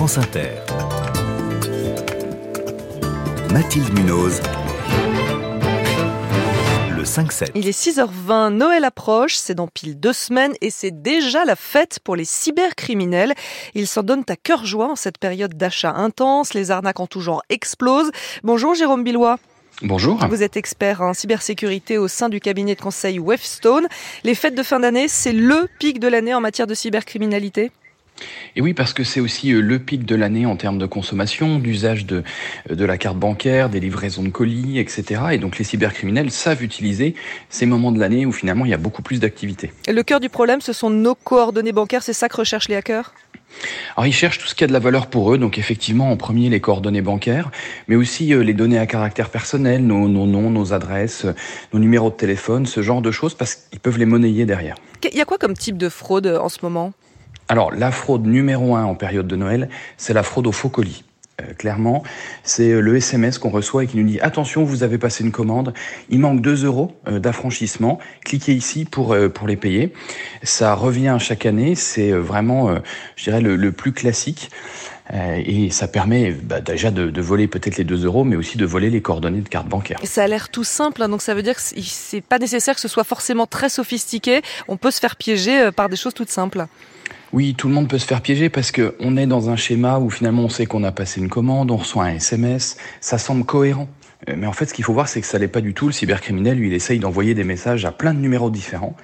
France Inter. Mathilde Munoz. Le 5-7. Il est 6h20, Noël approche, c'est dans pile deux semaines et c'est déjà la fête pour les cybercriminels. Ils s'en donnent à cœur joie en cette période d'achat intense, les arnaques en tout genre explosent. Bonjour Jérôme Billois. Bonjour. Vous êtes expert en cybersécurité au sein du cabinet de conseil Wavestone. Les fêtes de fin d'année, c'est le pic de l'année en matière de cybercriminalité? Et oui, parce que c'est aussi euh, le pic de l'année en termes de consommation, d'usage de, euh, de la carte bancaire, des livraisons de colis, etc. Et donc les cybercriminels savent utiliser ces moments de l'année où finalement il y a beaucoup plus d'activité. Le cœur du problème, ce sont nos coordonnées bancaires, c'est ça que recherchent les hackers? Alors ils cherchent tout ce qui a de la valeur pour eux, donc effectivement en premier les coordonnées bancaires, mais aussi euh, les données à caractère personnel, nos, nos noms, nos adresses, nos numéros de téléphone, ce genre de choses, parce qu'ils peuvent les monnayer derrière. Il y a quoi comme type de fraude en ce moment? Alors, la fraude numéro un en période de Noël, c'est la fraude au faux colis. Euh, clairement, c'est euh, le SMS qu'on reçoit et qui nous dit attention, vous avez passé une commande, il manque 2 euros euh, d'affranchissement, cliquez ici pour, pour les payer. Ça revient chaque année, c'est vraiment, je dirais, le, plus classique. Et ça permet bah, déjà de, voler peut-être les 2 euros, mais aussi de voler les coordonnées de carte bancaire. Ça a l'air tout simple, hein, donc ça veut dire que c'est pas nécessaire que ce soit forcément très sophistiqué. On peut se faire piéger par des choses toutes simples. Oui, tout le monde peut se faire piéger parce que on est dans un schéma où finalement on sait qu'on a passé une commande, on reçoit un SMS, ça semble cohérent. Euh, mais en fait, ce qu'il faut voir, c'est que ça l'est pas du tout. Le cybercriminel, lui, il essaye d'envoyer des messages à plein de numéros différents.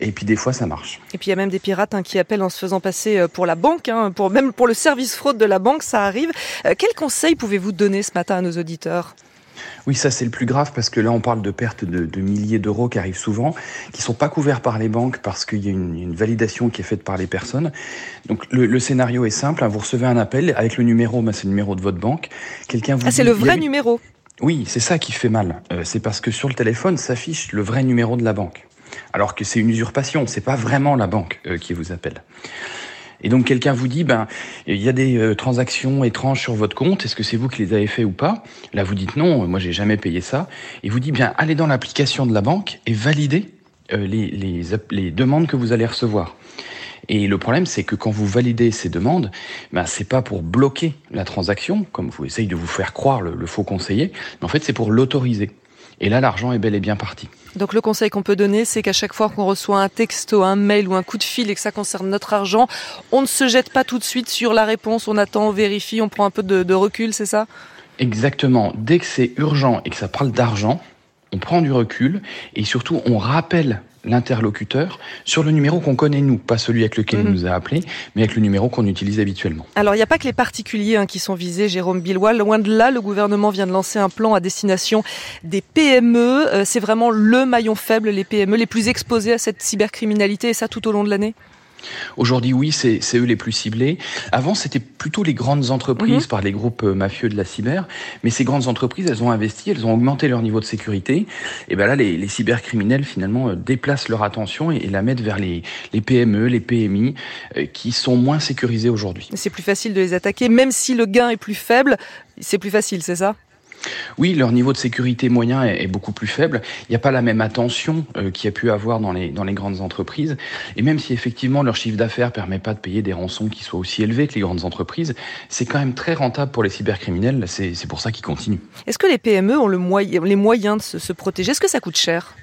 Et puis, des fois, ça marche. Et puis, il y a même des pirates hein, qui appellent en se faisant passer euh, pour la banque, hein, pour, même pour le service fraude de la banque, ça arrive. Euh, quel conseil pouvez-vous donner ce matin à nos auditeurs? Oui, ça c'est le plus grave parce que là on parle de pertes de, milliers d'euros qui arrivent souvent, qui sont pas couverts par les banques parce qu'il y a une, validation qui est faite par les personnes. Donc le, scénario est simple, hein. vous recevez un appel avec le numéro, bah, c'est le numéro de votre banque. Quelqu'un vous ah, c'est le vrai numéro. Oui, c'est ça qui fait mal. Euh, c'est parce que sur le téléphone s'affiche le vrai numéro de la banque, alors que c'est une usurpation. C'est pas vraiment la banque euh, qui vous appelle. Et donc quelqu'un vous dit, ben il y a des euh, transactions étranges sur votre compte. Est-ce que c'est vous qui les avez fait ou pas? Là vous dites non, moi j'ai jamais payé ça. Et vous dit bien allez dans l'application de la banque et validez euh, les, les, demandes que vous allez recevoir. Et le problème, c'est que quand vous validez ces demandes, ben, c'est pas pour bloquer la transaction, comme vous essayez de vous faire croire le, le faux conseiller, mais en fait, c'est pour l'autoriser. Et là, l'argent est bel et bien parti. Donc le conseil qu'on peut donner, c'est qu'à chaque fois qu'on reçoit un texto, un mail ou un coup de fil et que ça concerne notre argent, on ne se jette pas tout de suite sur la réponse, on attend, on vérifie, on prend un peu de, recul, c'est ça? Exactement. Dès que c'est urgent et que ça parle d'argent, on prend du recul et surtout on rappelle l'interlocuteur sur le numéro qu'on connaît nous, pas celui avec lequel il mhm. nous a appelé, mais avec le numéro qu'on utilise habituellement. Alors il n'y a pas que les particuliers hein, qui sont visés, Jérôme Billois. Loin de là, le gouvernement vient de lancer un plan à destination des PME. Euh, c'est vraiment le maillon faible, les PME, les plus exposés à cette cybercriminalité, et ça tout au long de l'année? Aujourd'hui, oui, c'est eux les plus ciblés. Avant, c'était plutôt les grandes entreprises mhm. par les groupes euh, mafieux de la cyber. Mais ces grandes entreprises, elles ont investi, elles ont augmenté leur niveau de sécurité. Et ben là, les, cybercriminels, finalement, euh, déplacent leur attention et, la mettent vers les, PME, les PMI, euh, qui sont moins sécurisés aujourd'hui. C'est plus facile de les attaquer, même si le gain est plus faible. C'est plus facile, c'est ça? Oui, leur niveau de sécurité moyen est, beaucoup plus faible. Il n'y a pas la même attention euh, qu'il y a pu avoir dans les, dans les grandes entreprises. Et même si effectivement leur chiffre d'affaires ne permet pas de payer des rançons qui soient aussi élevés que les grandes entreprises, c'est quand même très rentable pour les cybercriminels. C'est pour ça qu'ils continuent. Est-ce que les PME ont le les moyens de se protéger? Est-ce que ça coûte cher?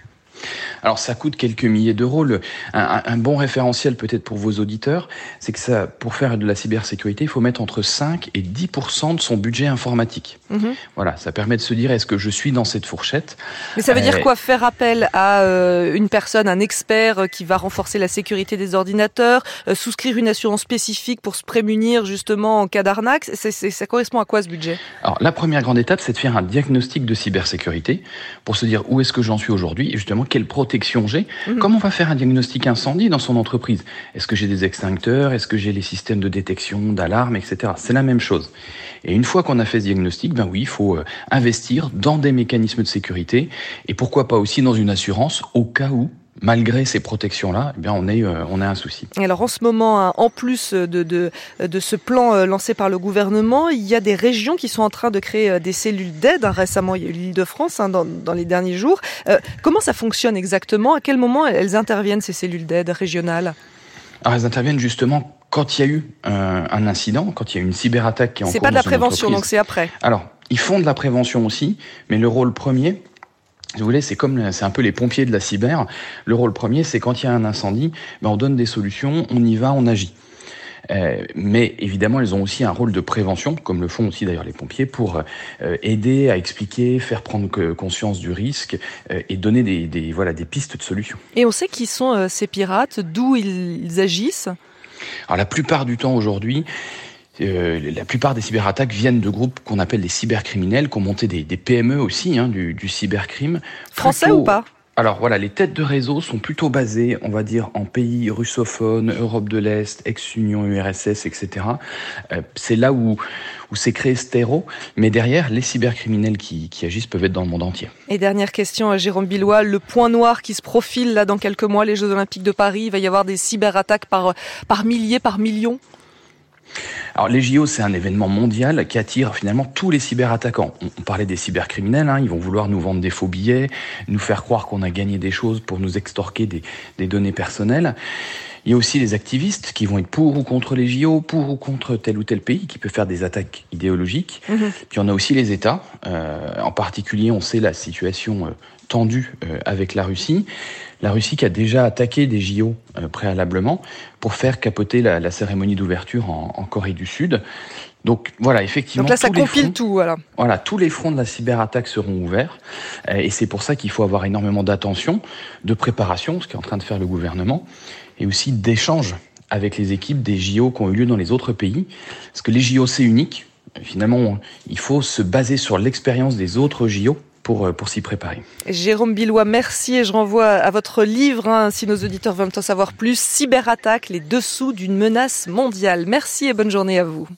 Alors ça coûte quelques milliers d'euros. Un, bon référentiel peut-être pour vos auditeurs, c'est que ça, pour faire de la cybersécurité, il faut mettre entre 5 et 10% de son budget informatique. Mhm. Voilà, ça permet de se dire est-ce que je suis dans cette fourchette? Mais ça veut dire euh, quoi? Faire appel à euh, une personne, un expert euh, qui va renforcer la sécurité des ordinateurs, souscrire une assurance spécifique pour se prémunir justement en cas d'arnaque? Ça correspond à quoi ce budget? Alors la première grande étape, c'est de faire un diagnostic de cybersécurité pour se dire où est-ce que j'en suis aujourd'hui et justement quelle protection j'ai. Comment on va faire un diagnostic incendie dans son entreprise? Est-ce que j'ai des extincteurs? Est-ce que j'ai les systèmes de détection, d'alarme, etc. C'est la même chose. Et une fois qu'on a fait ce diagnostic, ben oui, il faut euh, investir dans des mécanismes de sécurité et pourquoi pas aussi dans une assurance au cas où malgré ces protections-là, eh bien on, est, euh, on a un souci. Alors en ce moment, hein, en plus de, de, de ce plan euh, lancé par le gouvernement, il y a des régions qui sont en train de créer euh, des cellules d'aide. Hein, récemment, il y a eu l'île de France hein, dans, dans, les derniers jours. comment ça fonctionne exactement? À quel moment elles interviennent, ces cellules d'aide régionales? Alors elles interviennent justement quand il y a eu un, incident, quand il y a une cyberattaque qui est en cours C'est pas de la prévention, donc c'est après. Alors, ils font de la prévention aussi, mais le rôle premier, si vous voulez, c'est comme c'est un peu les pompiers de la cyber. Le rôle premier, c'est quand il y a un incendie, ben on donne des solutions, on y va, on agit. Euh, mais évidemment, elles ont aussi un rôle de prévention, comme le font aussi d'ailleurs les pompiers, pour euh, aider à expliquer, faire prendre conscience du risque euh, et donner des, des, voilà, des pistes de solutions. Et on sait qui sont ces pirates, d'où ils, ils agissent? Alors la plupart du temps aujourd'hui, euh, la plupart des cyberattaques viennent de groupes qu'on appelle des cybercriminels, qui ont monté des, des PME aussi, hein, du, du cybercrime. Français Plutôt- ou pas? Alors voilà, les têtes de réseau sont plutôt basées, on va dire, en pays russophones, Europe de l'Est, ex-Union URSS, etc. Euh, c'est là où, où s'est créé ce terreau, mais derrière, les cybercriminels qui, qui agissent peuvent être dans le monde entier. Et dernière question à Jérôme Billois, le point noir qui se profile là dans quelques mois, les Jeux Olympiques de Paris, il va y avoir des cyberattaques par, par milliers, par millions? Alors les JO, c'est un événement mondial qui attire finalement tous les cyberattaquants. On, parlait des cybercriminels, hein, ils vont vouloir nous vendre des faux billets, nous faire croire qu'on a gagné des choses pour nous extorquer des données personnelles. Il y a aussi les activistes qui vont être pour ou contre les JO, pour ou contre tel ou tel pays, qui peut faire des attaques idéologiques. Mhm. Puis on a aussi les États. Euh, en particulier, on sait la situation euh, tendue euh, avec la Russie. La Russie qui a déjà attaqué des JO préalablement pour faire capoter la, la cérémonie d'ouverture en, en Corée du Sud. Donc voilà, effectivement, Donc là, ça compile fronts- tout. Voilà. voilà, tous les fronts de la cyberattaque seront ouverts. Et c'est pour ça qu'il faut avoir énormément d'attention, de préparation, ce qu'est en train de faire le gouvernement, et aussi d'échange avec les équipes des JO qui ont eu lieu dans les autres pays. Parce que les JO, c'est unique. Finalement, il faut se baser sur l'expérience des autres JO pour, euh, pour s'y préparer. Jérôme Billois, merci et je renvoie à votre livre, hein, si nos auditeurs veulent en savoir plus, Cyberattaque, les dessous d'une menace mondiale. Merci et bonne journée à vous.